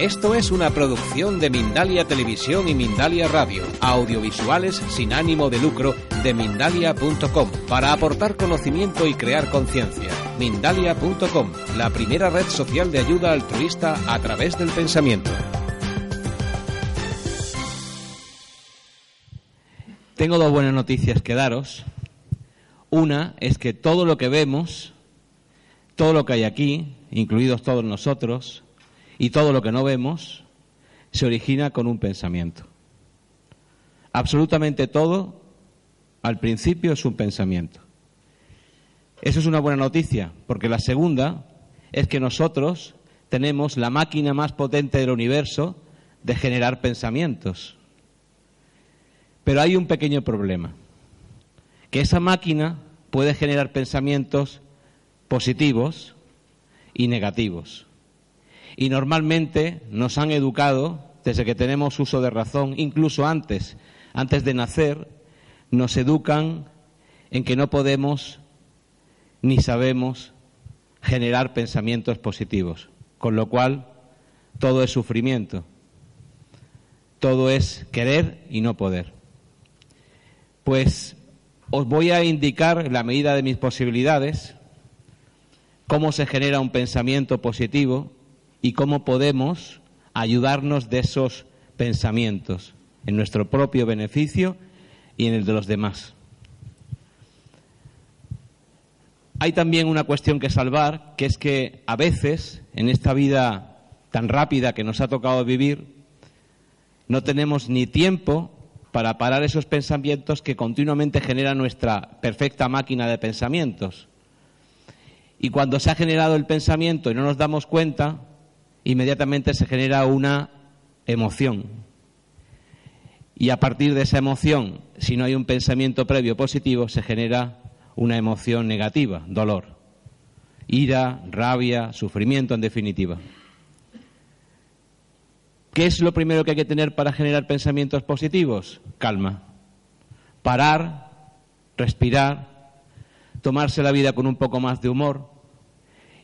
Esto es una producción de Mindalia Televisión y Mindalia Radio, audiovisuales sin ánimo de lucro de mindalia.com, para aportar conocimiento y crear conciencia. Mindalia.com, la primera red social de ayuda altruista a través del pensamiento. Tengo dos buenas noticias que daros. Una es que todo lo que vemos, todo lo que hay aquí, incluidos todos nosotros, y todo lo que no vemos se origina con un pensamiento. Absolutamente todo al principio es un pensamiento. Eso es una buena noticia, porque la segunda es que nosotros tenemos la máquina más potente del universo de generar pensamientos. Pero hay un pequeño problema, que esa máquina puede generar pensamientos positivos y negativos. Y normalmente nos han educado, desde que tenemos uso de razón, incluso antes, antes de nacer, nos educan en que no podemos ni sabemos generar pensamientos positivos, con lo cual todo es sufrimiento, todo es querer y no poder. Pues os voy a indicar, en la medida de mis posibilidades, cómo se genera un pensamiento positivo y cómo podemos ayudarnos de esos pensamientos en nuestro propio beneficio y en el de los demás. Hay también una cuestión que salvar, que es que a veces en esta vida tan rápida que nos ha tocado vivir, no tenemos ni tiempo para parar esos pensamientos que continuamente genera nuestra perfecta máquina de pensamientos. Y cuando se ha generado el pensamiento y no nos damos cuenta, inmediatamente se genera una emoción. Y a partir de esa emoción, si no hay un pensamiento previo positivo, se genera una emoción negativa, dolor, ira, rabia, sufrimiento en definitiva. ¿Qué es lo primero que hay que tener para generar pensamientos positivos? Calma. Parar, respirar, tomarse la vida con un poco más de humor,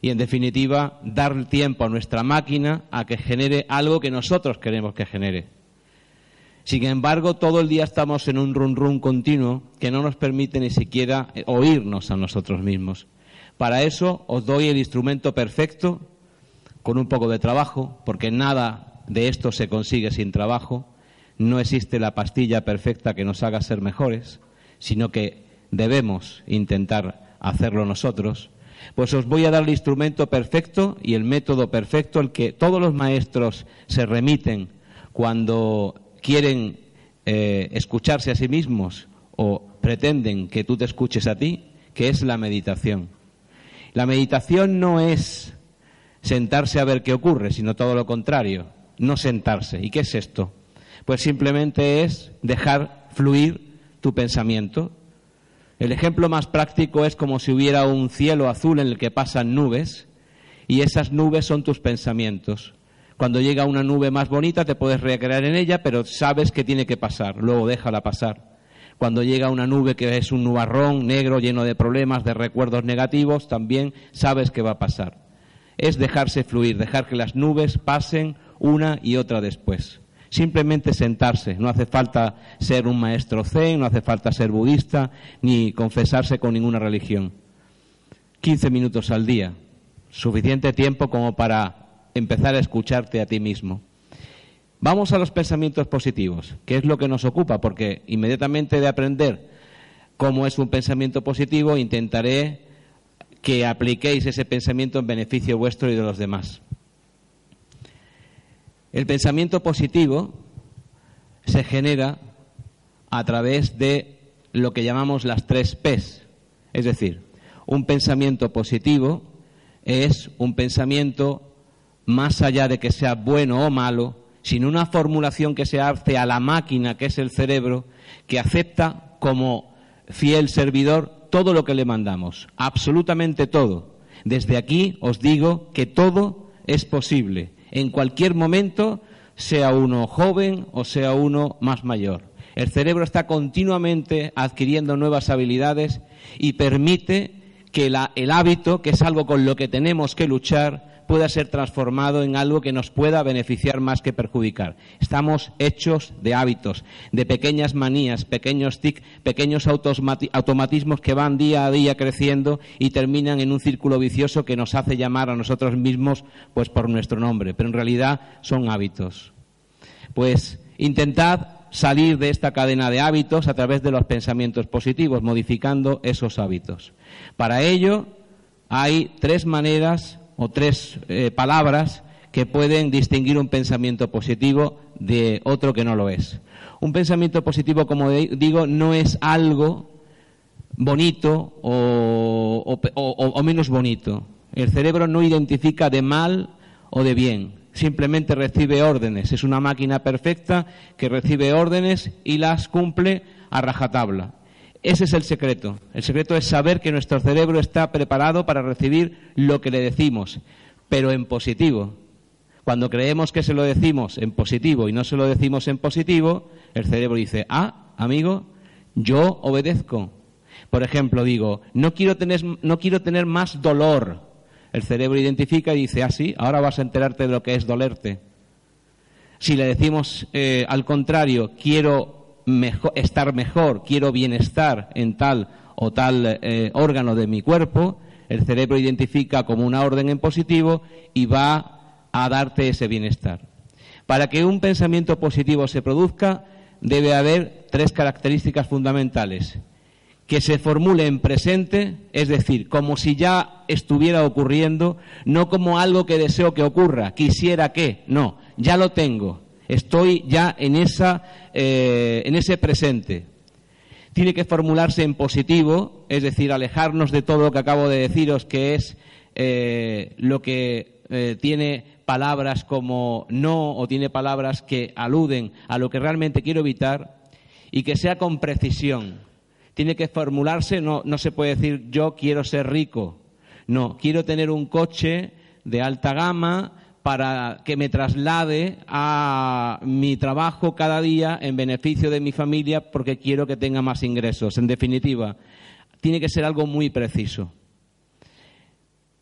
y, en definitiva, dar tiempo a nuestra máquina a que genere algo que nosotros queremos que genere. Sin embargo, todo el día estamos en un run run continuo que no nos permite ni siquiera eh, oírnos a nosotros mismos. Para eso os doy el instrumento perfecto con un poco de trabajo, porque nada de esto se consigue sin trabajo. No existe la pastilla perfecta que nos haga ser mejores, sino que debemos intentar hacerlo nosotros. Pues os voy a dar el instrumento perfecto y el método perfecto al que todos los maestros se remiten cuando quieren eh, escucharse a sí mismos o pretenden que tú te escuches a ti, que es la meditación. La meditación no es sentarse a ver qué ocurre, sino todo lo contrario, no sentarse. ¿Y qué es esto? Pues simplemente es dejar fluir tu pensamiento, el ejemplo más práctico es como si hubiera un cielo azul en el que pasan nubes y esas nubes son tus pensamientos. Cuando llega una nube más bonita te puedes recrear en ella, pero sabes que tiene que pasar, luego déjala pasar. Cuando llega una nube que es un nubarrón negro lleno de problemas, de recuerdos negativos, también sabes que va a pasar. Es dejarse fluir, dejar que las nubes pasen una y otra después. Simplemente sentarse, no hace falta ser un maestro zen, no hace falta ser budista, ni confesarse con ninguna religión. 15 minutos al día, suficiente tiempo como para empezar a escucharte a ti mismo. Vamos a los pensamientos positivos, que es lo que nos ocupa, porque inmediatamente de aprender cómo es un pensamiento positivo, intentaré que apliquéis ese pensamiento en beneficio vuestro y de los demás. El pensamiento positivo se genera a través de lo que llamamos las tres P's. Es decir, un pensamiento positivo es un pensamiento más allá de que sea bueno o malo, sino una formulación que se hace a la máquina que es el cerebro, que acepta como fiel servidor todo lo que le mandamos, absolutamente todo. Desde aquí os digo que todo es posible en cualquier momento, sea uno joven o sea uno más mayor. El cerebro está continuamente adquiriendo nuevas habilidades y permite que el hábito, que es algo con lo que tenemos que luchar, pueda ser transformado en algo que nos pueda beneficiar más que perjudicar. Estamos hechos de hábitos, de pequeñas manías, pequeños tic, pequeños automatismos que van día a día creciendo y terminan en un círculo vicioso que nos hace llamar a nosotros mismos pues por nuestro nombre, pero en realidad son hábitos. Pues intentad salir de esta cadena de hábitos a través de los pensamientos positivos, modificando esos hábitos. Para ello hay tres maneras o tres eh, palabras que pueden distinguir un pensamiento positivo de otro que no lo es. Un pensamiento positivo, como digo, no es algo bonito o menos bonito. El cerebro no identifica de mal o de bien simplemente recibe órdenes. Es una máquina perfecta que recibe órdenes y las cumple a rajatabla. Ese es el secreto. El secreto es saber que nuestro cerebro está preparado para recibir lo que le decimos, pero en positivo. Cuando creemos que se lo decimos en positivo y no se lo decimos en positivo, el cerebro dice, ah, amigo, yo obedezco. Por ejemplo, digo, no quiero tener, no quiero tener más dolor el cerebro identifica y dice, ah, sí, ahora vas a enterarte de lo que es dolerte. Si le decimos eh, al contrario, quiero estar mejor, quiero bienestar en tal o tal eh, órgano de mi cuerpo, el cerebro identifica como una orden en positivo y va a darte ese bienestar. Para que un pensamiento positivo se produzca, debe haber tres características fundamentales que se formule en presente, es decir, como si ya estuviera ocurriendo, no como algo que deseo que ocurra, quisiera que, no, ya lo tengo, estoy ya en, esa, eh, en ese presente. Tiene que formularse en positivo, es decir, alejarnos de todo lo que acabo de deciros, que es eh, lo que eh, tiene palabras como no o tiene palabras que aluden a lo que realmente quiero evitar y que sea con precisión tiene que formularse, no, no se puede decir yo quiero ser rico, no, quiero tener un coche de alta gama para que me traslade a mi trabajo cada día en beneficio de mi familia porque quiero que tenga más ingresos. En definitiva, tiene que ser algo muy preciso.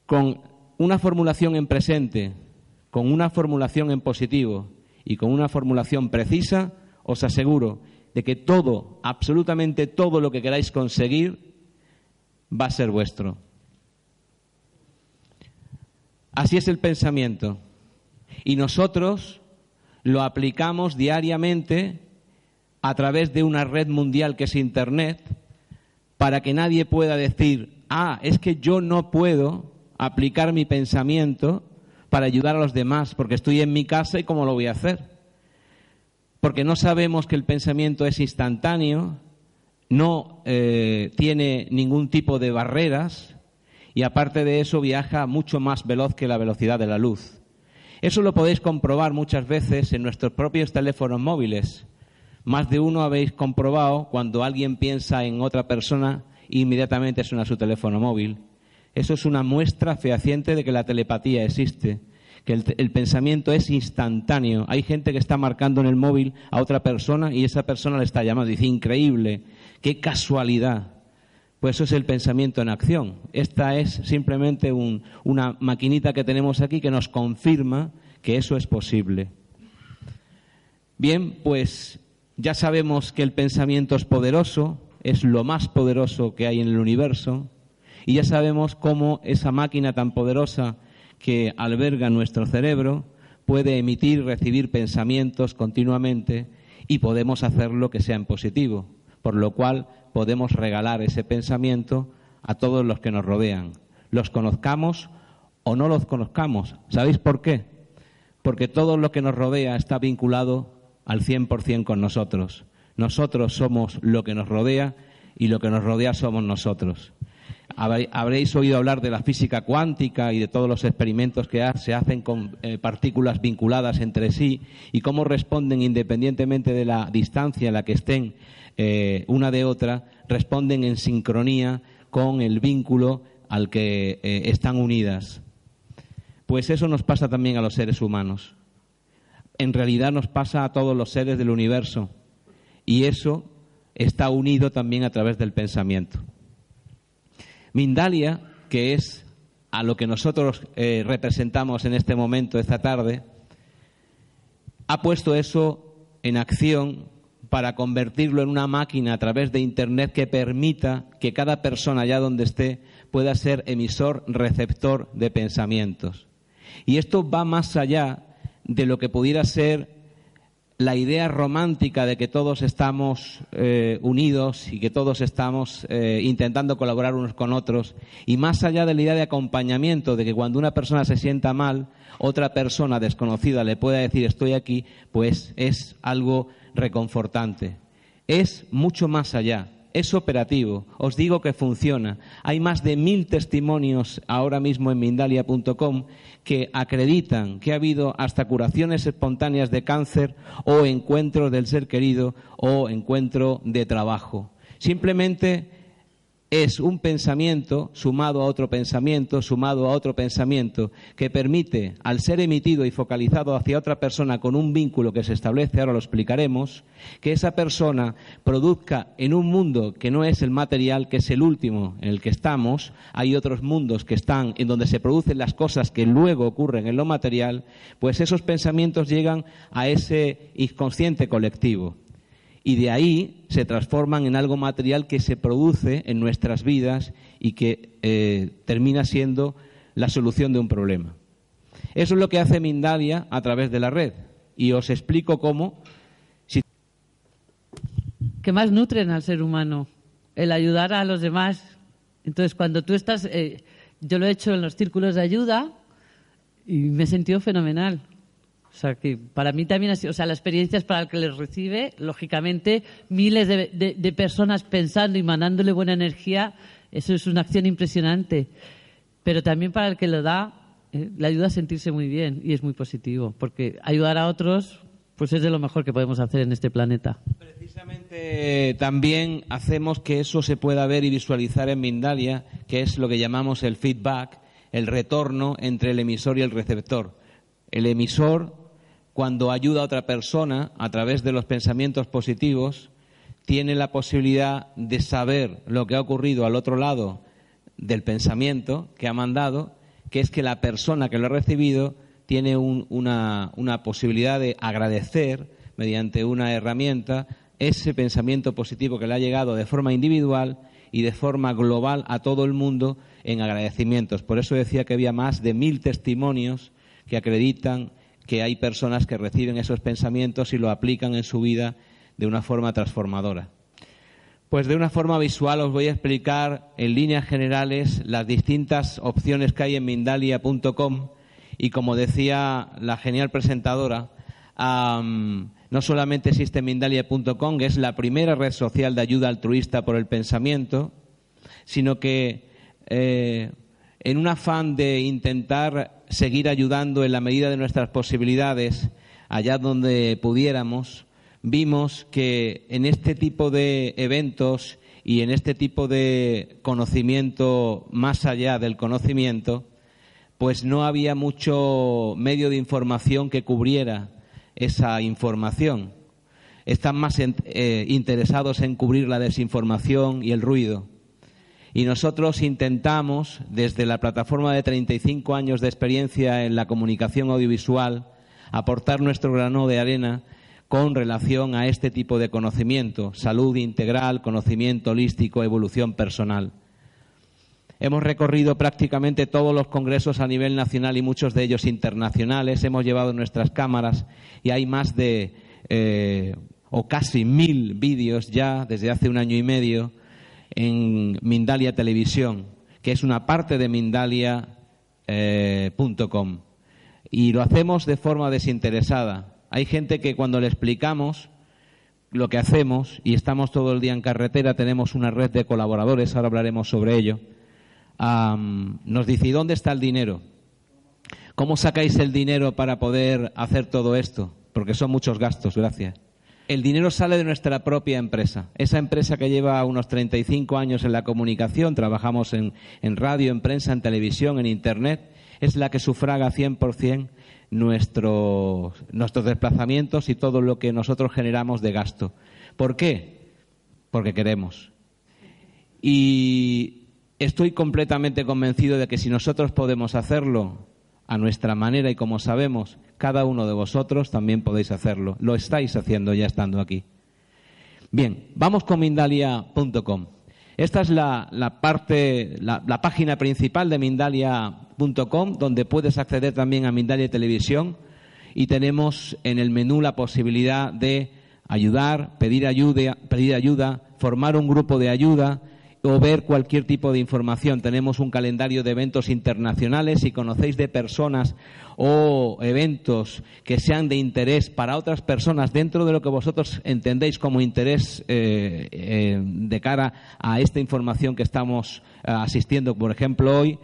Con una formulación en presente, con una formulación en positivo y con una formulación precisa, os aseguro de que todo, absolutamente todo lo que queráis conseguir va a ser vuestro. Así es el pensamiento. Y nosotros lo aplicamos diariamente a través de una red mundial que es Internet para que nadie pueda decir, ah, es que yo no puedo aplicar mi pensamiento para ayudar a los demás porque estoy en mi casa y cómo lo voy a hacer porque no sabemos que el pensamiento es instantáneo, no eh, tiene ningún tipo de barreras y aparte de eso viaja mucho más veloz que la velocidad de la luz. Eso lo podéis comprobar muchas veces en nuestros propios teléfonos móviles. Más de uno habéis comprobado cuando alguien piensa en otra persona inmediatamente suena su teléfono móvil. Eso es una muestra fehaciente de que la telepatía existe que el, pensamiento es instantáneo. Hay gente que está marcando en el móvil a otra persona y esa persona le está llamando. Dice, increíble, qué casualidad. Pues eso es el pensamiento en acción. Esta es simplemente una maquinita que tenemos aquí que nos confirma que eso es posible. Bien, pues ya sabemos que el pensamiento es poderoso, es lo más poderoso que hay en el universo, y ya sabemos cómo esa máquina tan poderosa que alberga nuestro cerebro puede emitir y recibir pensamientos continuamente y podemos hacerlo que sea en positivo, por lo cual podemos regalar ese pensamiento a todos los que nos rodean, los conozcamos o no los conozcamos. ¿Sabéis por qué? Porque todo lo que nos rodea está vinculado al 100% con nosotros. Nosotros somos lo que nos rodea y lo que nos rodea somos nosotros. Habréis oído hablar de la física cuántica y de todos los experimentos que se hacen con eh, partículas vinculadas entre sí y cómo responden independientemente de la distancia en la que estén eh, una de otra, responden en sincronía con el vínculo al que eh, están unidas. Pues eso nos pasa también a los seres humanos. En realidad nos pasa a todos los seres del universo y eso está unido también a través del pensamiento. Mindalia, que es a lo que nosotros eh, representamos en este momento, esta tarde, ha puesto eso en acción para convertirlo en una máquina a través de Internet que permita que cada persona, allá donde esté, pueda ser emisor, receptor de pensamientos. Y esto va más allá de lo que pudiera ser la idea romántica de que todos estamos eh, unidos y que todos estamos eh, intentando colaborar unos con otros, y más allá de la idea de acompañamiento, de que cuando una persona se sienta mal, otra persona desconocida le pueda decir estoy aquí, pues es algo reconfortante. Es mucho más allá es operativo. Os digo que funciona. Hay más de mil testimonios ahora mismo en Mindalia.com que acreditan que ha habido hasta curaciones espontáneas de cáncer o encuentros del ser querido o encuentro de trabajo. Simplemente es un pensamiento sumado a otro pensamiento, sumado a otro pensamiento, que permite, al ser emitido y focalizado hacia otra persona con un vínculo que se establece, ahora lo explicaremos, que esa persona produzca en un mundo que no es el material, que es el último en el que estamos, hay otros mundos que están en donde se producen las cosas que luego ocurren en lo material, pues esos pensamientos llegan a ese inconsciente colectivo y de ahí se transforman en algo material que se produce en nuestras vidas y que eh, termina siendo la solución de un problema. Eso es lo que hace Mindalia a través de la red. Y os explico cómo. Que más nutren al ser humano, el ayudar a los demás. Entonces, cuando tú estás. Eh, yo lo he hecho en los círculos de ayuda y me he sentido fenomenal. O sea, que para mí también ha sido, o sea, la experiencia es para el que les recibe, lógicamente, miles de, personas pensando y mandándole buena energía, eso es una acción impresionante. Pero también para el que lo da, eh, le ayuda a sentirse muy bien y es muy positivo, porque ayudar a otros, pues es de lo mejor que podemos hacer en este planeta. Precisamente también hacemos que eso se pueda ver y visualizar en Mindalia, que es lo que llamamos el feedback, el retorno entre el emisor y el receptor. El emisor cuando ayuda a otra persona a través de los pensamientos positivos, tiene la posibilidad de saber lo que ha ocurrido al otro lado del pensamiento que ha mandado, que es que la persona que lo ha recibido tiene una, posibilidad de agradecer mediante una herramienta ese pensamiento positivo que le ha llegado de forma individual y de forma global a todo el mundo en agradecimientos. Por eso decía que había más de mil testimonios que acreditan que hay personas que reciben esos pensamientos y lo aplican en su vida de una forma transformadora. Pues de una forma visual os voy a explicar en líneas generales las distintas opciones que hay en Mindalia.com y como decía la genial presentadora, no solamente existe Mindalia.com, que es la primera red social de ayuda altruista por el pensamiento, sino que eh, en un afán de intentar seguir ayudando en la medida de nuestras posibilidades allá donde pudiéramos, vimos que en este tipo de eventos y en este tipo de conocimiento más allá del conocimiento, pues no había mucho medio de información que cubriera esa información. Están más eh, interesados en cubrir la desinformación y el ruido. Y nosotros intentamos, desde la plataforma de 35 años de experiencia en la comunicación audiovisual, aportar nuestro grano de arena con relación a este tipo de conocimiento, salud integral, conocimiento holístico, evolución personal. Hemos recorrido prácticamente todos los congresos a nivel nacional y muchos de ellos internacionales. Hemos llevado nuestras cámaras y hay más de eh, o casi mil vídeos ya desde hace un año y medio en Mindalia Televisión, que es una parte de Mindalia.com. Eh, y lo hacemos de forma desinteresada. Hay gente que cuando le explicamos lo que hacemos y estamos todo el día en carretera, tenemos una red de colaboradores, ahora hablaremos sobre ello, nos dice, ¿y dónde está el dinero? ¿Cómo sacáis el dinero para poder hacer todo esto? Porque son muchos gastos, gracias. El dinero sale de nuestra propia empresa. Esa empresa que lleva unos 35 años en la comunicación, trabajamos en, radio, en prensa, en televisión, en Internet, es la que sufraga 100% nuestros, nuestros desplazamientos y todo lo que nosotros generamos de gasto. ¿Por qué? Porque queremos. Y estoy completamente convencido de que si nosotros podemos hacerlo a nuestra manera y como sabemos, cada uno de vosotros también podéis hacerlo. Lo estáis haciendo ya estando aquí. Bien, vamos con Mindalia.com. Esta es la, parte, la, página principal de Mindalia.com, donde puedes acceder también a Mindalia Televisión y tenemos en el menú la posibilidad de ayudar, pedir ayuda, pedir ayuda, formar un grupo de ayuda, o ver cualquier tipo de información. Tenemos un calendario de eventos internacionales. Si conocéis de personas o eventos que sean de interés para otras personas dentro de lo que vosotros entendéis como interés eh, eh, de cara a esta información que estamos eh, asistiendo, por ejemplo, hoy,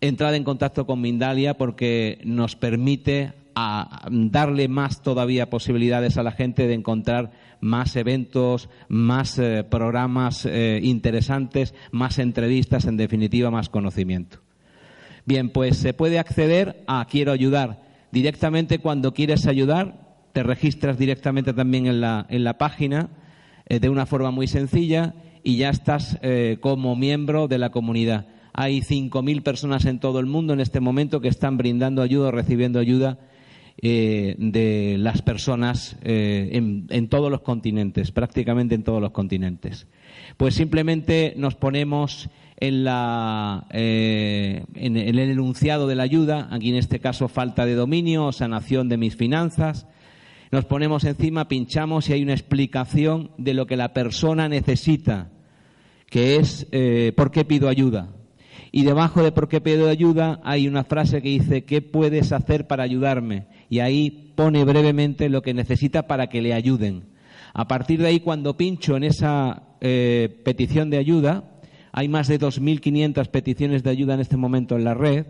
entrad en contacto con Mindalia porque nos permite a darle más todavía posibilidades a la gente de encontrar más eventos, más eh, programas eh, interesantes, más entrevistas, en definitiva, más conocimiento. Bien, pues se puede acceder a Quiero ayudar. Directamente cuando quieres ayudar, te registras directamente también en la, en la página eh, de una forma muy sencilla y ya estás como miembro de la comunidad. Hay 5.000 personas en todo el mundo en este momento que están brindando ayuda o recibiendo ayuda eh, de las personas eh, en, todos los continentes, prácticamente en todos los continentes. Pues simplemente nos ponemos en, la, eh, en, el enunciado de la ayuda, aquí en este caso falta de dominio o sanación de mis finanzas, nos ponemos encima, pinchamos y hay una explicación de lo que la persona necesita, que es por qué pido ayuda. Y debajo de por qué pido ayuda hay una frase que dice, ¿qué puedes hacer para ayudarme? y ahí pone brevemente lo que necesita para que le ayuden. A partir de ahí, cuando pincho en esa eh, petición de ayuda, hay más de 2.500 peticiones de ayuda en este momento en la red.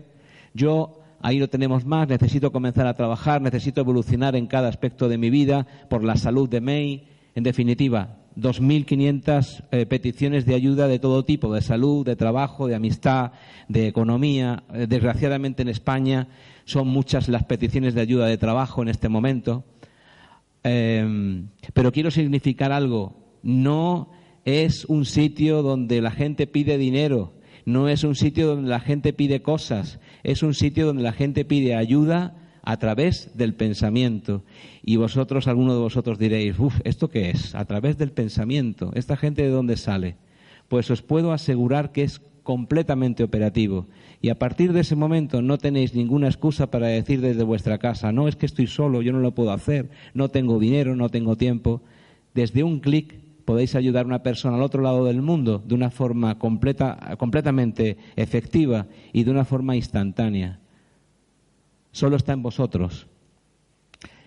Yo ahí lo tenemos más, necesito comenzar a trabajar, necesito evolucionar en cada aspecto de mi vida, por la salud de May. En definitiva, 2.500 eh, peticiones de ayuda de todo tipo, de salud, de trabajo, de amistad, de economía. Eh, desgraciadamente en España son muchas las peticiones de ayuda de trabajo en este momento. Em, pero quiero significar algo. No es un sitio donde la gente pide dinero, no es un sitio donde la gente pide cosas, es un sitio donde la gente pide ayuda a través del pensamiento. Y vosotros, alguno de vosotros diréis, uff, ¿esto qué es? A través del pensamiento. ¿Esta gente de dónde sale? Pues os puedo asegurar que es completamente operativo. Y a partir de ese momento no tenéis ninguna excusa para decir desde vuestra casa, no, es que estoy solo, yo no lo puedo hacer, no tengo dinero, no tengo tiempo. Desde un clic podéis ayudar a una persona al otro lado del mundo de una forma completa, completamente efectiva y de una forma instantánea solo está en vosotros.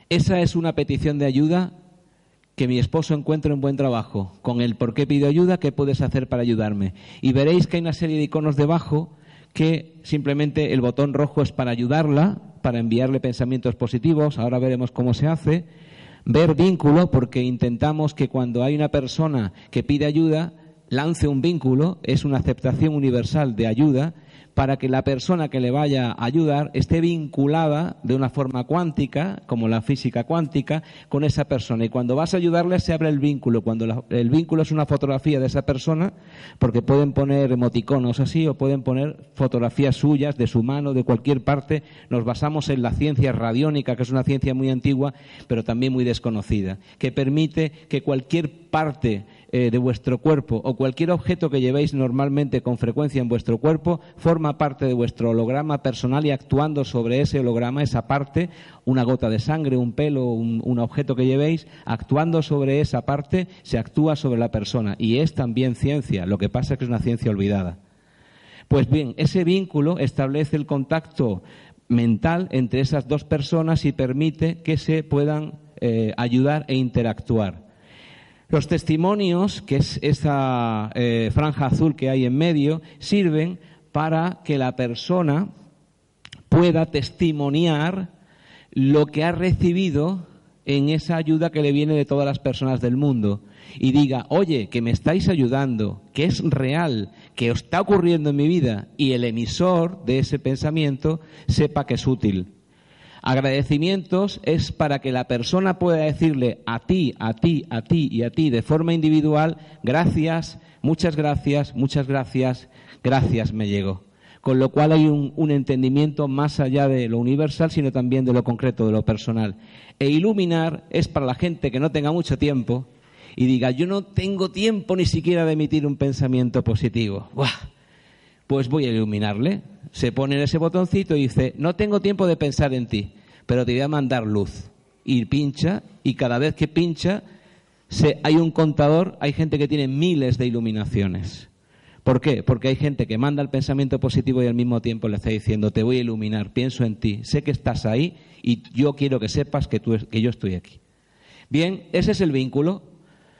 Esa es una petición de ayuda que mi esposo encuentre un buen trabajo, con el por qué pido ayuda, qué puedes hacer para ayudarme. Y veréis que hay una serie de iconos debajo que simplemente el botón rojo es para ayudarla, para enviarle pensamientos positivos, ahora veremos cómo se hace. Ver vínculo, porque intentamos que cuando hay una persona que pide ayuda, lance un vínculo, es una aceptación universal de ayuda, para que la persona que le vaya a ayudar esté vinculada de una forma cuántica, como la física cuántica, con esa persona. Y cuando vas a ayudarle se abre el vínculo. Cuando el vínculo es una fotografía de esa persona, porque pueden poner emoticonos así o pueden poner fotografías suyas, de su mano, de cualquier parte. Nos basamos en la ciencia radiónica, que es una ciencia muy antigua, pero también muy desconocida, que permite que cualquier parte eh, de vuestro cuerpo o cualquier objeto que llevéis normalmente con frecuencia en vuestro cuerpo forma parte de vuestro holograma personal y actuando sobre ese holograma, esa parte, una gota de sangre, un pelo, un, objeto que llevéis, actuando sobre esa parte, se actúa sobre la persona. Y es también ciencia, lo que pasa es que es una ciencia olvidada. Pues bien, ese vínculo establece el contacto mental entre esas dos personas y permite que se puedan eh, ayudar e interactuar. Los testimonios, que es esa eh, franja azul que hay en medio, sirven para que la persona pueda testimoniar lo que ha recibido en esa ayuda que le viene de todas las personas del mundo y diga, oye, que me estáis ayudando, que es real, que está ocurriendo en mi vida y el emisor de ese pensamiento sepa que es útil. Agradecimientos es para que la persona pueda decirle a ti, a ti, a ti y a ti de forma individual, gracias, muchas gracias, muchas gracias, gracias me llegó. Con lo cual hay un, entendimiento más allá de lo universal, sino también de lo concreto, de lo personal. E iluminar es para la gente que no tenga mucho tiempo y diga, yo no tengo tiempo ni siquiera de emitir un pensamiento positivo. ¡Buah! Pues voy a iluminarle. Se pone en ese botoncito y dice, no tengo tiempo de pensar en ti, pero te voy a mandar luz. Y pincha, y cada vez que pincha, se, hay un contador, hay gente que tiene miles de iluminaciones. ¿Por qué? Porque hay gente que manda el pensamiento positivo y al mismo tiempo le está diciendo, te voy a iluminar, pienso en ti, sé que estás ahí y yo quiero que sepas que, tú, que yo estoy aquí. Bien, ese es el vínculo.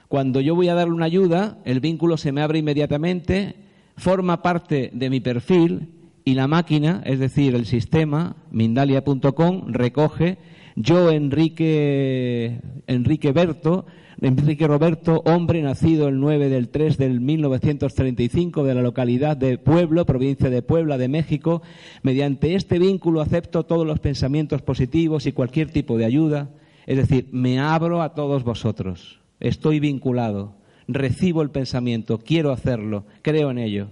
Cuando yo voy a darle una ayuda, el vínculo se me abre inmediatamente, forma parte de mi perfil y la máquina, es decir, el sistema, Mindalia.com, recoge yo, Enrique, Enrique Berto, Enrique Roberto, hombre nacido el 9 del 3 del 1935 de la localidad de Pueblo, provincia de Puebla, de México. Mediante este vínculo acepto todos los pensamientos positivos y cualquier tipo de ayuda. Es decir, me abro a todos vosotros. Estoy vinculado. Recibo el pensamiento. Quiero hacerlo. Creo en ello.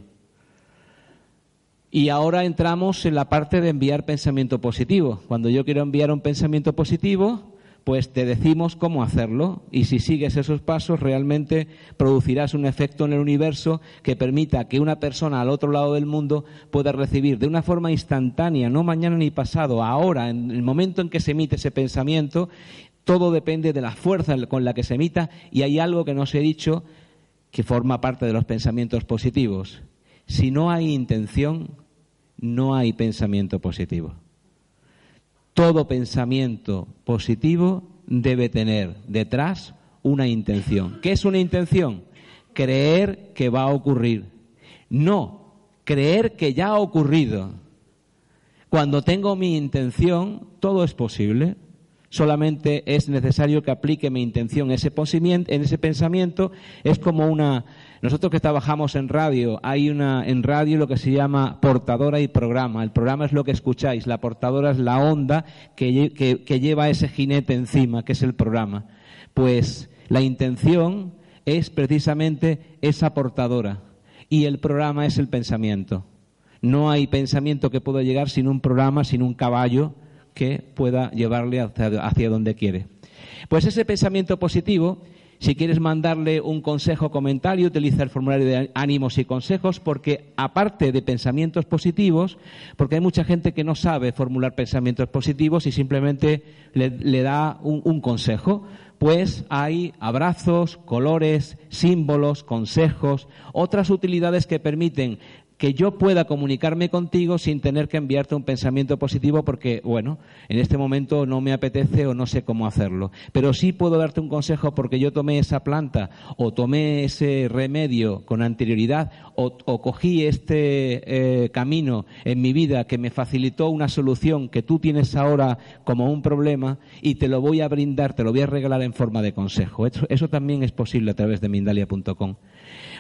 Y ahora entramos en la parte de enviar pensamiento positivo. Cuando yo quiero enviar un pensamiento positivo, pues te decimos cómo hacerlo y si sigues esos pasos realmente producirás un efecto en el universo que permita que una persona al otro lado del mundo pueda recibir de una forma instantánea, no mañana ni pasado, ahora, en el momento en que se emite ese pensamiento, todo depende de la fuerza con la que se emita y hay algo que no se he dicho que forma parte de los pensamientos positivos. Si no hay intención, no hay pensamiento positivo todo pensamiento positivo debe tener detrás una intención. ¿Qué es una intención? Creer que va a ocurrir. No, creer que ya ha ocurrido. Cuando tengo mi intención, todo es posible. Solamente es necesario que aplique mi intención en ese pensamiento. Es como una, nosotros que trabajamos en radio, hay una en radio lo que se llama portadora y programa. El programa es lo que escucháis, la portadora es la onda que, que lleva ese jinete encima, que es el programa. Pues la intención es precisamente esa portadora y el programa es el pensamiento. No hay pensamiento que pueda llegar sin un programa, sin un caballo que pueda llevarle hacia, hacia donde quiere. Pues ese pensamiento positivo si quieres mandarle un consejo comentario, utiliza el formulario de ánimos y consejos, porque aparte de pensamientos positivos, porque hay mucha gente que no sabe formular pensamientos positivos y simplemente le, da un consejo, pues hay abrazos, colores, símbolos, consejos, otras utilidades que permiten que yo pueda comunicarme contigo sin tener que enviarte un pensamiento positivo porque, bueno, en este momento no me apetece o no sé cómo hacerlo. Pero sí puedo darte un consejo porque yo tomé esa planta o tomé ese remedio con anterioridad o, cogí este eh, camino en mi vida que me facilitó una solución que tú tienes ahora como un problema y te lo voy a brindar, te lo voy a regalar en forma de consejo. Eso, eso también es posible a través de Mindalia.com.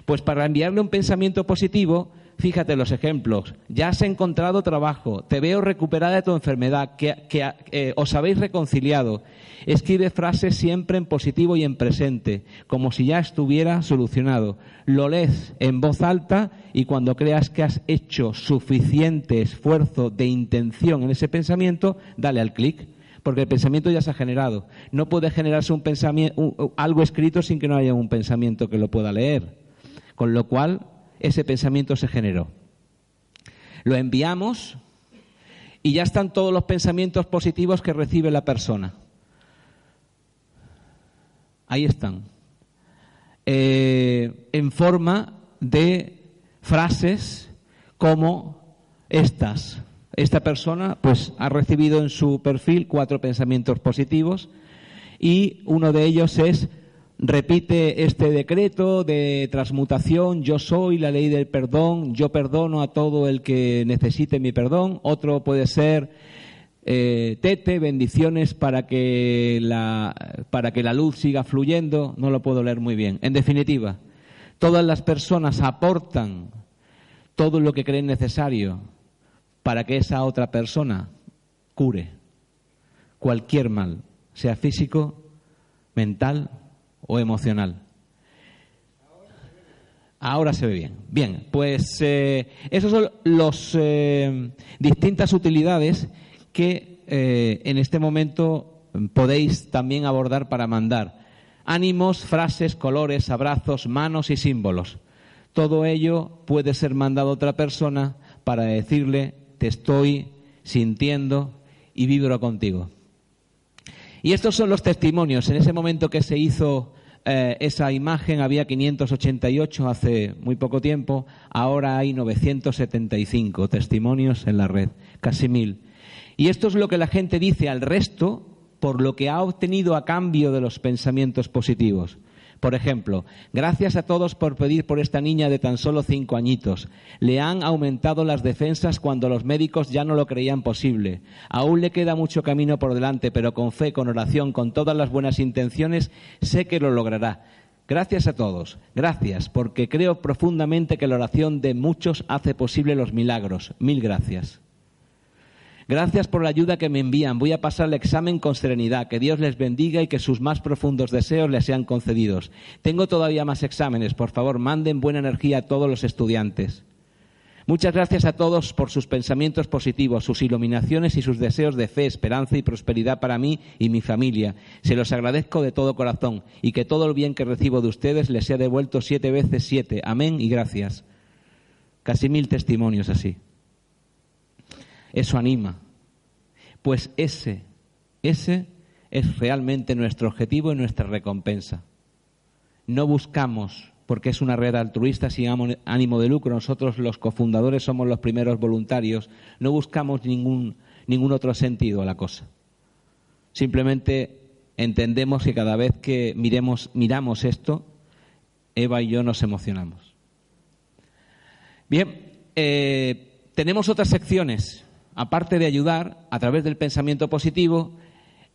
Pues para enviarle un pensamiento positivo, Fíjate los ejemplos. Ya has encontrado trabajo, te veo recuperada de tu enfermedad, que, eh, os habéis reconciliado. Escribe frases siempre en positivo y en presente, como si ya estuviera solucionado. Lo lees en voz alta y cuando creas que has hecho suficiente esfuerzo de intención en ese pensamiento, dale al clic porque el pensamiento ya se ha generado. No puede generarse un pensamiento, algo escrito sin que no haya un pensamiento que lo pueda leer. Con lo cual, ese pensamiento se generó. Lo enviamos y ya están todos los pensamientos positivos que recibe la persona. Ahí están. Eh, en forma de frases como estas. Esta persona pues ha recibido en su perfil cuatro pensamientos positivos y uno de ellos es repite este decreto de transmutación, yo soy la ley del perdón, yo perdono a todo el que necesite mi perdón. Otro puede ser eh, tete, bendiciones para que, la, para que la luz siga fluyendo. No lo puedo leer muy bien. En definitiva, todas las personas aportan todo lo que creen necesario para que esa otra persona cure. cualquier mal, sea físico, mental o emocional. Ahora se ve bien. Bien, pues eh, esas son las eh, distintas utilidades que eh, en este momento podéis también abordar para mandar. Ánimos, frases, colores, abrazos, manos y símbolos. Todo ello puede ser mandado a otra persona para decirle te estoy sintiendo y vibro contigo. Y estos son los testimonios. En ese momento que se hizo eh, esa imagen había 588 hace muy poco tiempo, ahora hay 975 testimonios en la red, casi mil. Y esto es lo que la gente dice al resto por lo que ha obtenido a cambio de los pensamientos positivos. Por ejemplo, gracias a todos por pedir por esta niña de tan solo cinco añitos. Le han aumentado las defensas cuando los médicos ya no lo creían posible. Aún le queda mucho camino por delante, pero con fe, con oración, con todas las buenas intenciones, sé que lo logrará. Gracias a todos, gracias, porque creo profundamente que la oración de muchos hace posible los milagros. Mil gracias. Gracias por la ayuda que me envían. Voy a pasar el examen con serenidad. Que Dios les bendiga y que sus más profundos deseos les sean concedidos. Tengo todavía más exámenes. Por favor, manden buena energía a todos los estudiantes. Muchas gracias a todos por sus pensamientos positivos, sus iluminaciones y sus deseos de fe, esperanza y prosperidad para mí y mi familia. Se los agradezco de todo corazón y que todo el bien que recibo de ustedes les sea devuelto siete veces siete. Amén y gracias. Casi mil testimonios así. Eso anima. Pues ese, ese es realmente nuestro objetivo y nuestra recompensa. No buscamos, porque es una red altruista sin ánimo de lucro, nosotros los cofundadores somos los primeros voluntarios, no buscamos ningún, ningún otro sentido a la cosa. Simplemente entendemos que cada vez que miremos, miramos esto, Eva y yo nos emocionamos. Bien, eh, tenemos otras secciones aparte de ayudar a través del pensamiento positivo,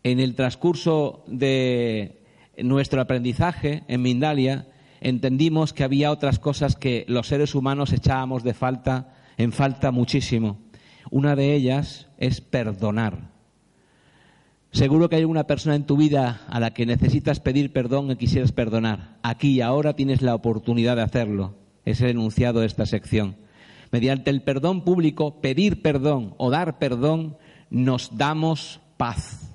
en el transcurso de nuestro aprendizaje en Mindalia, entendimos que había otras cosas que los seres humanos echábamos de falta, en falta muchísimo. Una de ellas es perdonar. Seguro que hay una persona en tu vida a la que necesitas pedir perdón y quisieras perdonar. Aquí y ahora tienes la oportunidad de hacerlo. Es el enunciado de esta sección. Mediante el perdón público, pedir perdón o dar perdón, nos damos paz.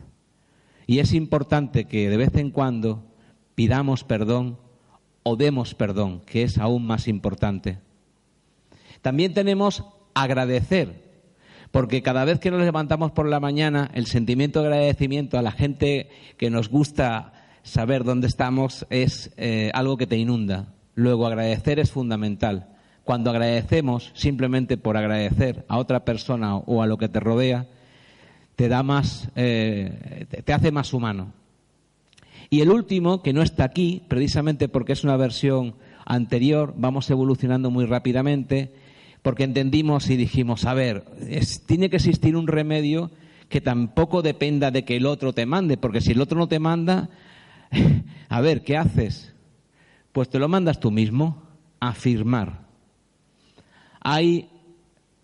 Y es importante que de vez en cuando pidamos perdón o demos perdón, que es aún más importante. También tenemos agradecer, porque cada vez que nos levantamos por la mañana, el sentimiento de agradecimiento a la gente que nos gusta saber dónde estamos es eh, algo que te inunda. Luego agradecer es fundamental. Cuando agradecemos simplemente por agradecer a otra persona o a lo que te rodea, te da más, eh, te hace más humano. Y el último, que no está aquí, precisamente porque es una versión anterior, vamos evolucionando muy rápidamente, porque entendimos y dijimos, a ver, tiene que existir un remedio que tampoco dependa de que el otro te mande, porque si el otro no te manda, a ver, ¿qué haces? Pues te lo mandas tú mismo, afirmar. Hay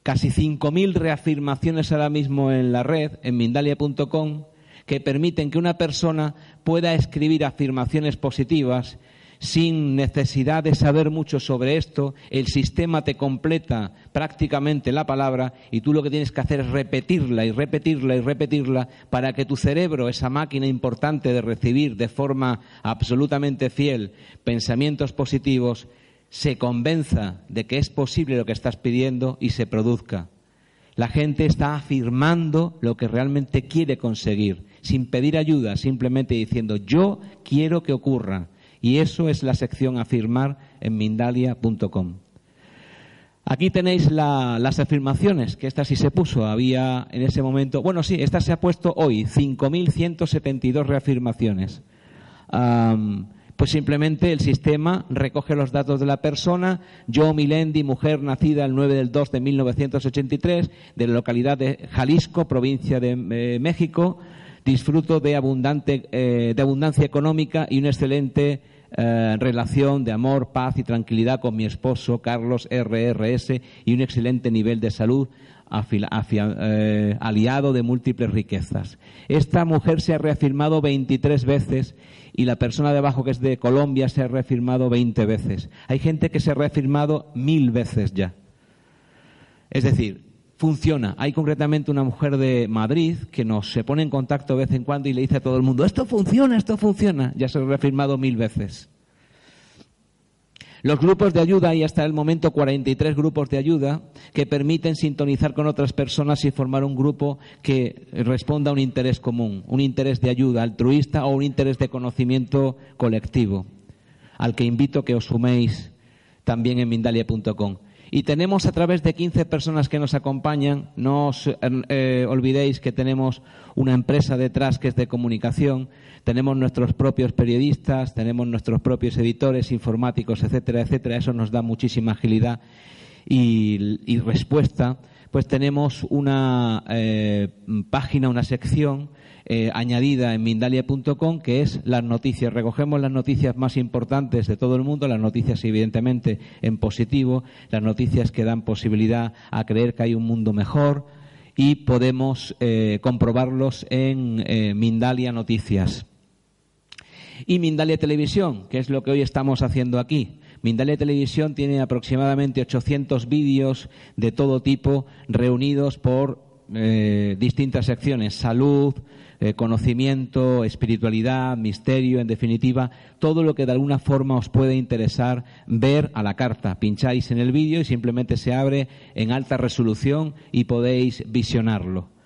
casi 5.000 reafirmaciones ahora mismo en la red, en Mindalia.com, que permiten que una persona pueda escribir afirmaciones positivas sin necesidad de saber mucho sobre esto, el sistema te completa prácticamente la palabra y tú lo que tienes que hacer es repetirla y repetirla y repetirla para que tu cerebro, esa máquina importante de recibir de forma absolutamente fiel pensamientos positivos, se convenza de que es posible lo que estás pidiendo y se produzca. La gente está afirmando lo que realmente quiere conseguir, sin pedir ayuda, simplemente diciendo yo quiero que ocurra. Y eso es la sección afirmar en mindalia.com. Aquí tenéis las afirmaciones, que esta sí se puso, había en ese momento, bueno, sí, esta se ha puesto hoy, 5.172 reafirmaciones pues simplemente el sistema recoge los datos de la persona, yo, Milendi, mujer nacida el 9 del 2 de 1983, de la localidad de Jalisco, provincia de eh, México, disfruto de, abundante, eh, de abundancia económica y una excelente eh, relación de amor, paz y tranquilidad con mi esposo Carlos RRS y un excelente nivel de salud eh, aliado de múltiples riquezas. Esta mujer se ha reafirmado 23 veces y la persona de abajo que es de Colombia se ha reafirmado 20 veces. Hay gente que se ha reafirmado mil veces ya. Es decir, funciona. Hay concretamente una mujer de Madrid que nos se pone en contacto de vez en cuando y le dice a todo el mundo, esto funciona, esto funciona. Ya se ha reafirmado mil veces. Los grupos de ayuda, hay hasta el momento 43 grupos de ayuda que permiten sintonizar con otras personas y formar un grupo que responda a un interés común, un interés de ayuda altruista o un interés de conocimiento colectivo, al que invito que os suméis también en mindalia.com. Y tenemos a través de 15 personas que nos acompañan, no os eh, olvidéis que tenemos una empresa detrás que es de comunicación, tenemos nuestros propios periodistas, tenemos nuestros propios editores informáticos, etcétera, etcétera. Eso nos da muchísima agilidad y, respuesta. Pues tenemos una eh, página, una sección eh, añadida en Mindalia.com, que es las noticias. Recogemos las noticias más importantes de todo el mundo, las noticias evidentemente en positivo, las noticias que dan posibilidad a creer que hay un mundo mejor y podemos eh, comprobarlos en eh, Mindalia Noticias. Y Mindalia Televisión, que es lo que hoy estamos haciendo aquí. Mindalia Televisión tiene aproximadamente 800 vídeos de todo tipo reunidos por distintas secciones, salud, eh, conocimiento, espiritualidad, misterio, en definitiva, todo lo que de alguna forma os puede interesar ver a la carta. Pincháis en el vídeo y simplemente se abre en alta resolución y podéis visionarlo.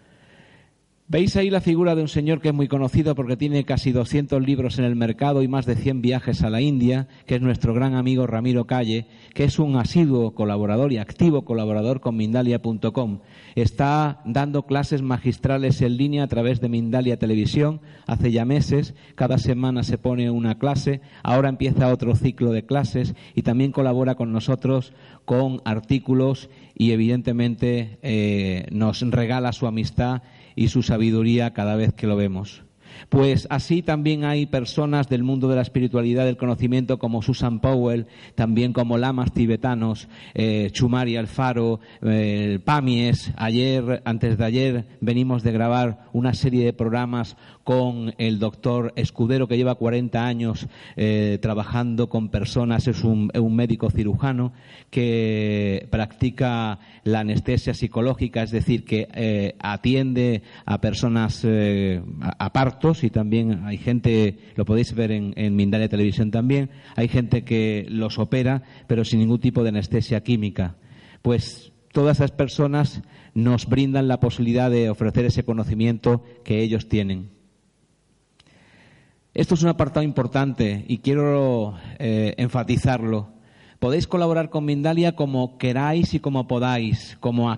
Veis ahí la figura de un señor que es muy conocido porque tiene casi 200 libros en el mercado y más de 100 viajes a la India, que es nuestro gran amigo Ramiro Calle, que es un asiduo colaborador y activo colaborador con Mindalia.com. Está dando clases magistrales en línea a través de Mindalia Televisión hace ya meses. Cada semana se pone una clase. Ahora empieza otro ciclo de clases y también colabora con nosotros con artículos y evidentemente eh, nos regala su amistad y su sabiduría cada vez que lo vemos. Pues así también hay personas del mundo de la espiritualidad, del conocimiento, como Susan Powell, también como lamas tibetanos, eh, Chumari Alfaro, eh, Pamies. Ayer, antes de ayer, venimos de grabar una serie de programas con el doctor Escudero, que lleva 40 años eh, trabajando con personas, es un, médico cirujano que practica la anestesia psicológica, es decir, que eh, atiende a personas eh, a, partos y también hay gente, lo podéis ver en, en Televisión también, hay gente que los opera, pero sin ningún tipo de anestesia química. Pues todas esas personas nos brindan la posibilidad de ofrecer ese conocimiento que ellos tienen. Esto es un apartado importante y quiero eh, enfatizarlo. Podéis colaborar con Mindalia como queráis y como podáis, como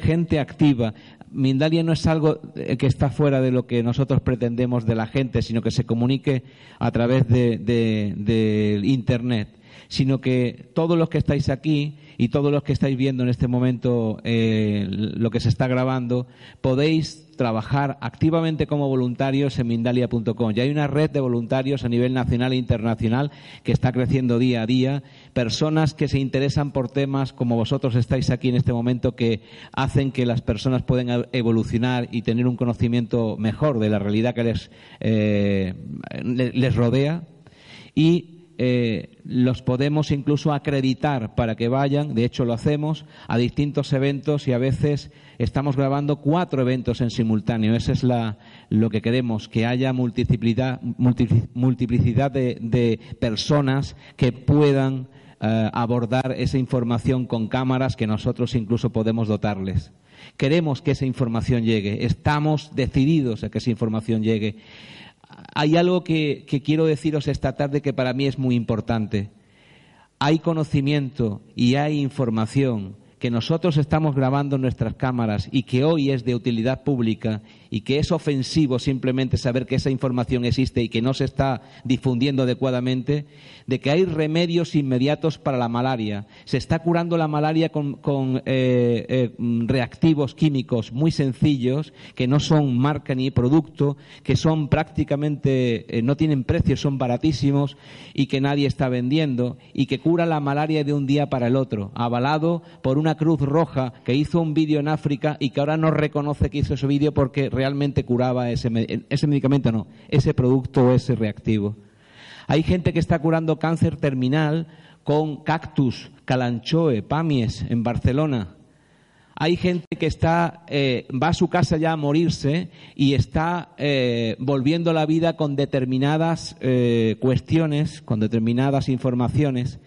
gente activa. Mindalia no es algo eh, que está fuera de lo que nosotros pretendemos de la gente, sino que se comunique a través de, Internet, sino que todos los que estáis aquí y todos los que estáis viendo en este momento eh, lo que se está grabando, podéis trabajar activamente como voluntarios en Mindalia.com. Ya hay una red de voluntarios a nivel nacional e internacional que está creciendo día a día. Personas que se interesan por temas como vosotros estáis aquí en este momento que hacen que las personas puedan evolucionar y tener un conocimiento mejor de la realidad que les, eh, les rodea. Y eh, los podemos incluso acreditar para que vayan, de hecho lo hacemos, a distintos eventos y a veces estamos grabando cuatro eventos en simultáneo. Eso es lo que queremos, que haya multiplicidad, multiplicidad de, personas que puedan eh, abordar esa información con cámaras que nosotros incluso podemos dotarles. Queremos que esa información llegue, estamos decididos a que esa información llegue hay algo que, quiero deciros esta tarde que para mí es muy importante. Hay conocimiento y hay información que nosotros estamos grabando en nuestras cámaras y que hoy es de utilidad pública y que es ofensivo simplemente saber que esa información existe y que no se está difundiendo adecuadamente, de que hay remedios inmediatos para la malaria. Se está curando la malaria con, eh, eh, reactivos químicos muy sencillos, que no son marca ni producto, que son prácticamente, eh, no tienen precios, son baratísimos y que nadie está vendiendo, y que cura la malaria de un día para el otro, avalado por una Cruz Roja que hizo un vídeo en África y que ahora no reconoce que hizo ese vídeo porque realmente curaba ese, ese medicamento, no, ese producto o ese reactivo. Hay gente que está curando cáncer terminal con cactus, calanchoe, pamies en Barcelona. Hay gente que está, eh, va a su casa ya a morirse y está eh, volviendo la vida con determinadas eh, cuestiones, con determinadas informaciones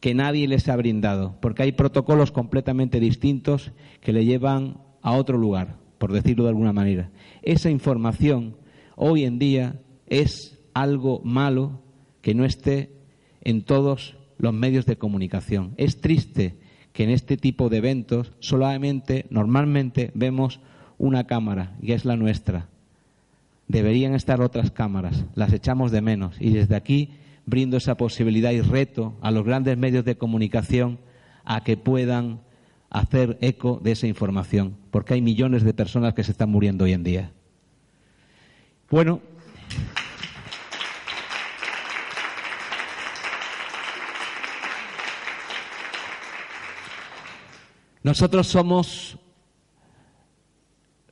que nadie les ha brindado, porque hay protocolos completamente distintos que le llevan a otro lugar, por decirlo de alguna manera. Esa información hoy en día es algo malo que no esté en todos los medios de comunicación. Es triste que en este tipo de eventos solamente, normalmente, vemos una cámara, y es la nuestra. Deberían estar otras cámaras, las echamos de menos. Y desde aquí brindo esa posibilidad y reto a los grandes medios de comunicación a que puedan hacer eco de esa información, porque hay millones de personas que se están muriendo hoy en día. Bueno. Nosotros somos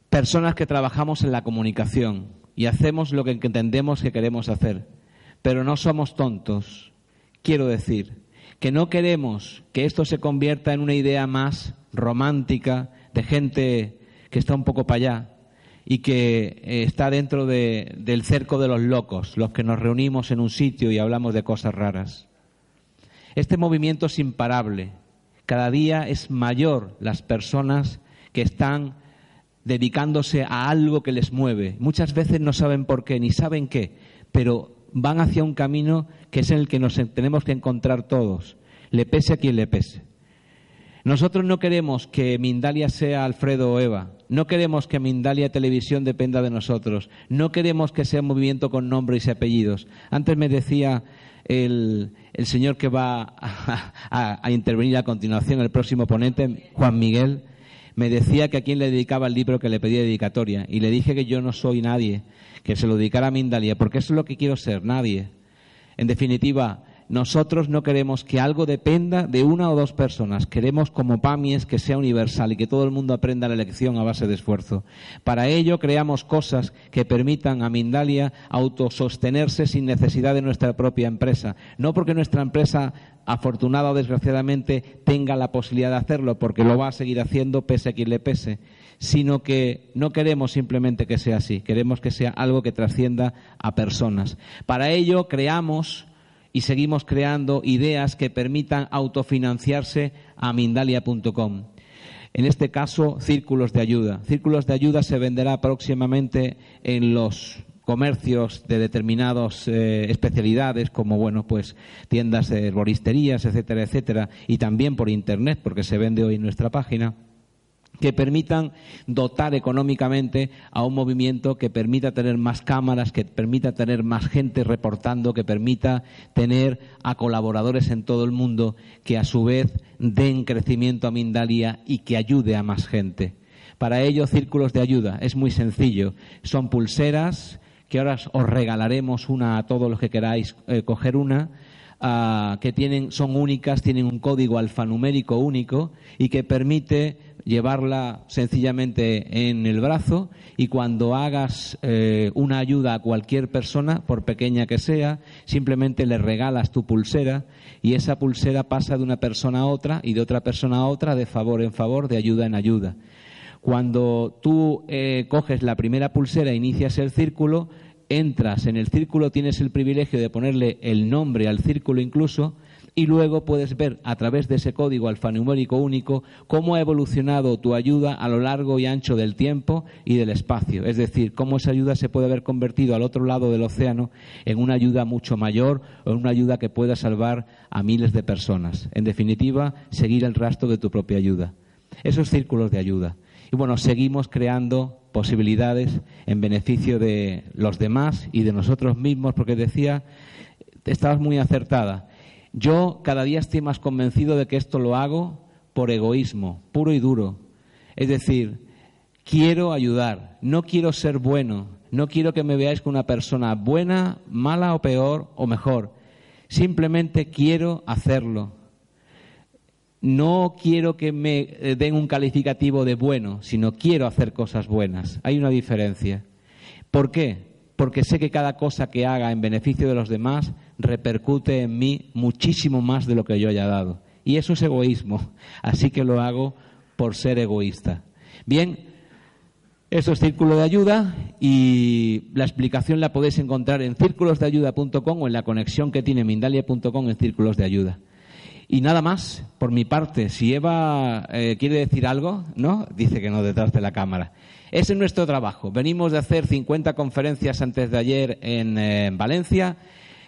personas que trabajamos en la comunicación y hacemos lo que entendemos que queremos hacer, pero no somos tontos. Quiero decir que no queremos que esto se convierta en una idea más romántica de gente que está un poco para allá y que eh, está dentro del cerco de los locos, los que nos reunimos en un sitio y hablamos de cosas raras. Este movimiento es imparable cada día es mayor las personas que están dedicándose a algo que les mueve. Muchas veces no saben por qué, ni saben qué, pero van hacia un camino que es en el que nos tenemos que encontrar todos, le pese a quien le pese. Nosotros no queremos que Mindalia sea Alfredo o Eva, no queremos que Mindalia Televisión dependa de nosotros, no queremos que sea un movimiento con nombres y apellidos. Antes me decía el, señor que va a, intervenir a continuación, el próximo ponente, Juan Miguel, me decía que a quién le dedicaba el libro que le pedía dedicatoria. Y le dije que yo no soy nadie, que se lo dedicara a Mindalia, porque eso es lo que quiero ser, nadie. En definitiva, nosotros no queremos que algo dependa de una o dos personas. Queremos, como PAMIES, que sea universal y que todo el mundo aprenda la lección a base de esfuerzo. Para ello, creamos cosas que permitan a Mindalia autosostenerse sin necesidad de nuestra propia empresa. No porque nuestra empresa, afortunada o desgraciadamente, tenga la posibilidad de hacerlo, porque lo va a seguir haciendo pese a quien le pese, sino que no queremos simplemente que sea así. Queremos que sea algo que trascienda a personas. Para ello, creamos y seguimos creando ideas que permitan autofinanciarse a Mindalia.com. En este caso, círculos de ayuda. Círculos de ayuda se venderá próximamente en los comercios de determinadas eh, especialidades como bueno pues tiendas de herboristerías etcétera etcétera y también por internet porque se vende hoy en nuestra página que permitan dotar económicamente a un movimiento que permita tener más cámaras, que permita tener más gente reportando, que permita tener a colaboradores en todo el mundo que a su vez den crecimiento a Mindalia y que ayude a más gente. Para ello, círculos de ayuda. Es muy sencillo. Son pulseras que ahora os regalaremos una a todos los que queráis eh, coger una Ah, que tienen, son únicas, tienen un código alfanumérico único y que permite llevarla sencillamente en el brazo y cuando hagas eh, una ayuda a cualquier persona, por pequeña que sea, simplemente le regalas tu pulsera y esa pulsera pasa de una persona a otra y de otra persona a otra de favor en favor, de ayuda en ayuda. Cuando tú eh, coges la primera pulsera e inicias el círculo, entras en el círculo, tienes el privilegio de ponerle el nombre al círculo incluso, y luego puedes ver a través de ese código alfanumérico único cómo ha evolucionado tu ayuda a lo largo y ancho del tiempo y del espacio. Es decir, cómo esa ayuda se puede haber convertido al otro lado del océano en una ayuda mucho mayor o en una ayuda que pueda salvar a miles de personas. En definitiva, seguir el rastro de tu propia ayuda. Esos círculos de ayuda. Y bueno, seguimos creando posibilidades en beneficio de los demás y de nosotros mismos, porque decía, estabas muy acertada. Yo cada día estoy más convencido de que esto lo hago por egoísmo, puro y duro. Es decir, quiero ayudar, no quiero ser bueno, no quiero que me veáis como una persona buena, mala o peor o mejor. Simplemente quiero hacerlo. No quiero que me eh, den un calificativo de bueno, sino quiero hacer cosas buenas. Hay una diferencia. ¿Por qué? Porque sé que cada cosa que haga en beneficio de los demás repercute en mí muchísimo más de lo que yo haya dado. Y eso es egoísmo. Así que lo hago por ser egoísta. Bien, esto es Círculo de Ayuda y la explicación la podéis encontrar en círculosdeayuda.com o en la conexión que tiene Mindalia.com en Círculos de Ayuda. Y nada más, por mi parte, si Eva eh, quiere decir algo, ¿no? Dice que no detrás de la cámara. Ese es nuestro trabajo. Venimos de hacer 50 conferencias antes de ayer en, eh, Valencia.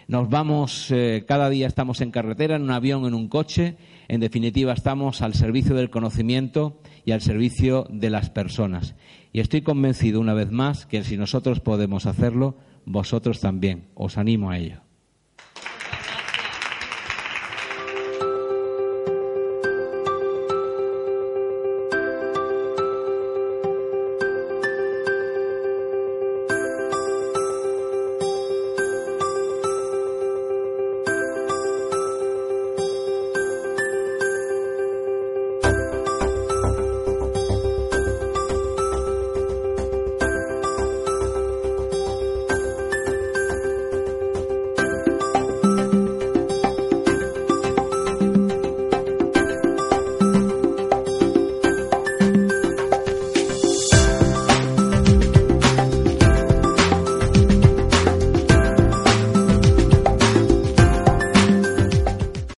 Nos vamos, eh, cada día estamos en carretera, en un avión, en un coche. En definitiva, estamos al servicio del conocimiento y al servicio de las personas. Y estoy convencido una vez más que si nosotros podemos hacerlo, vosotros también. Os animo a ello.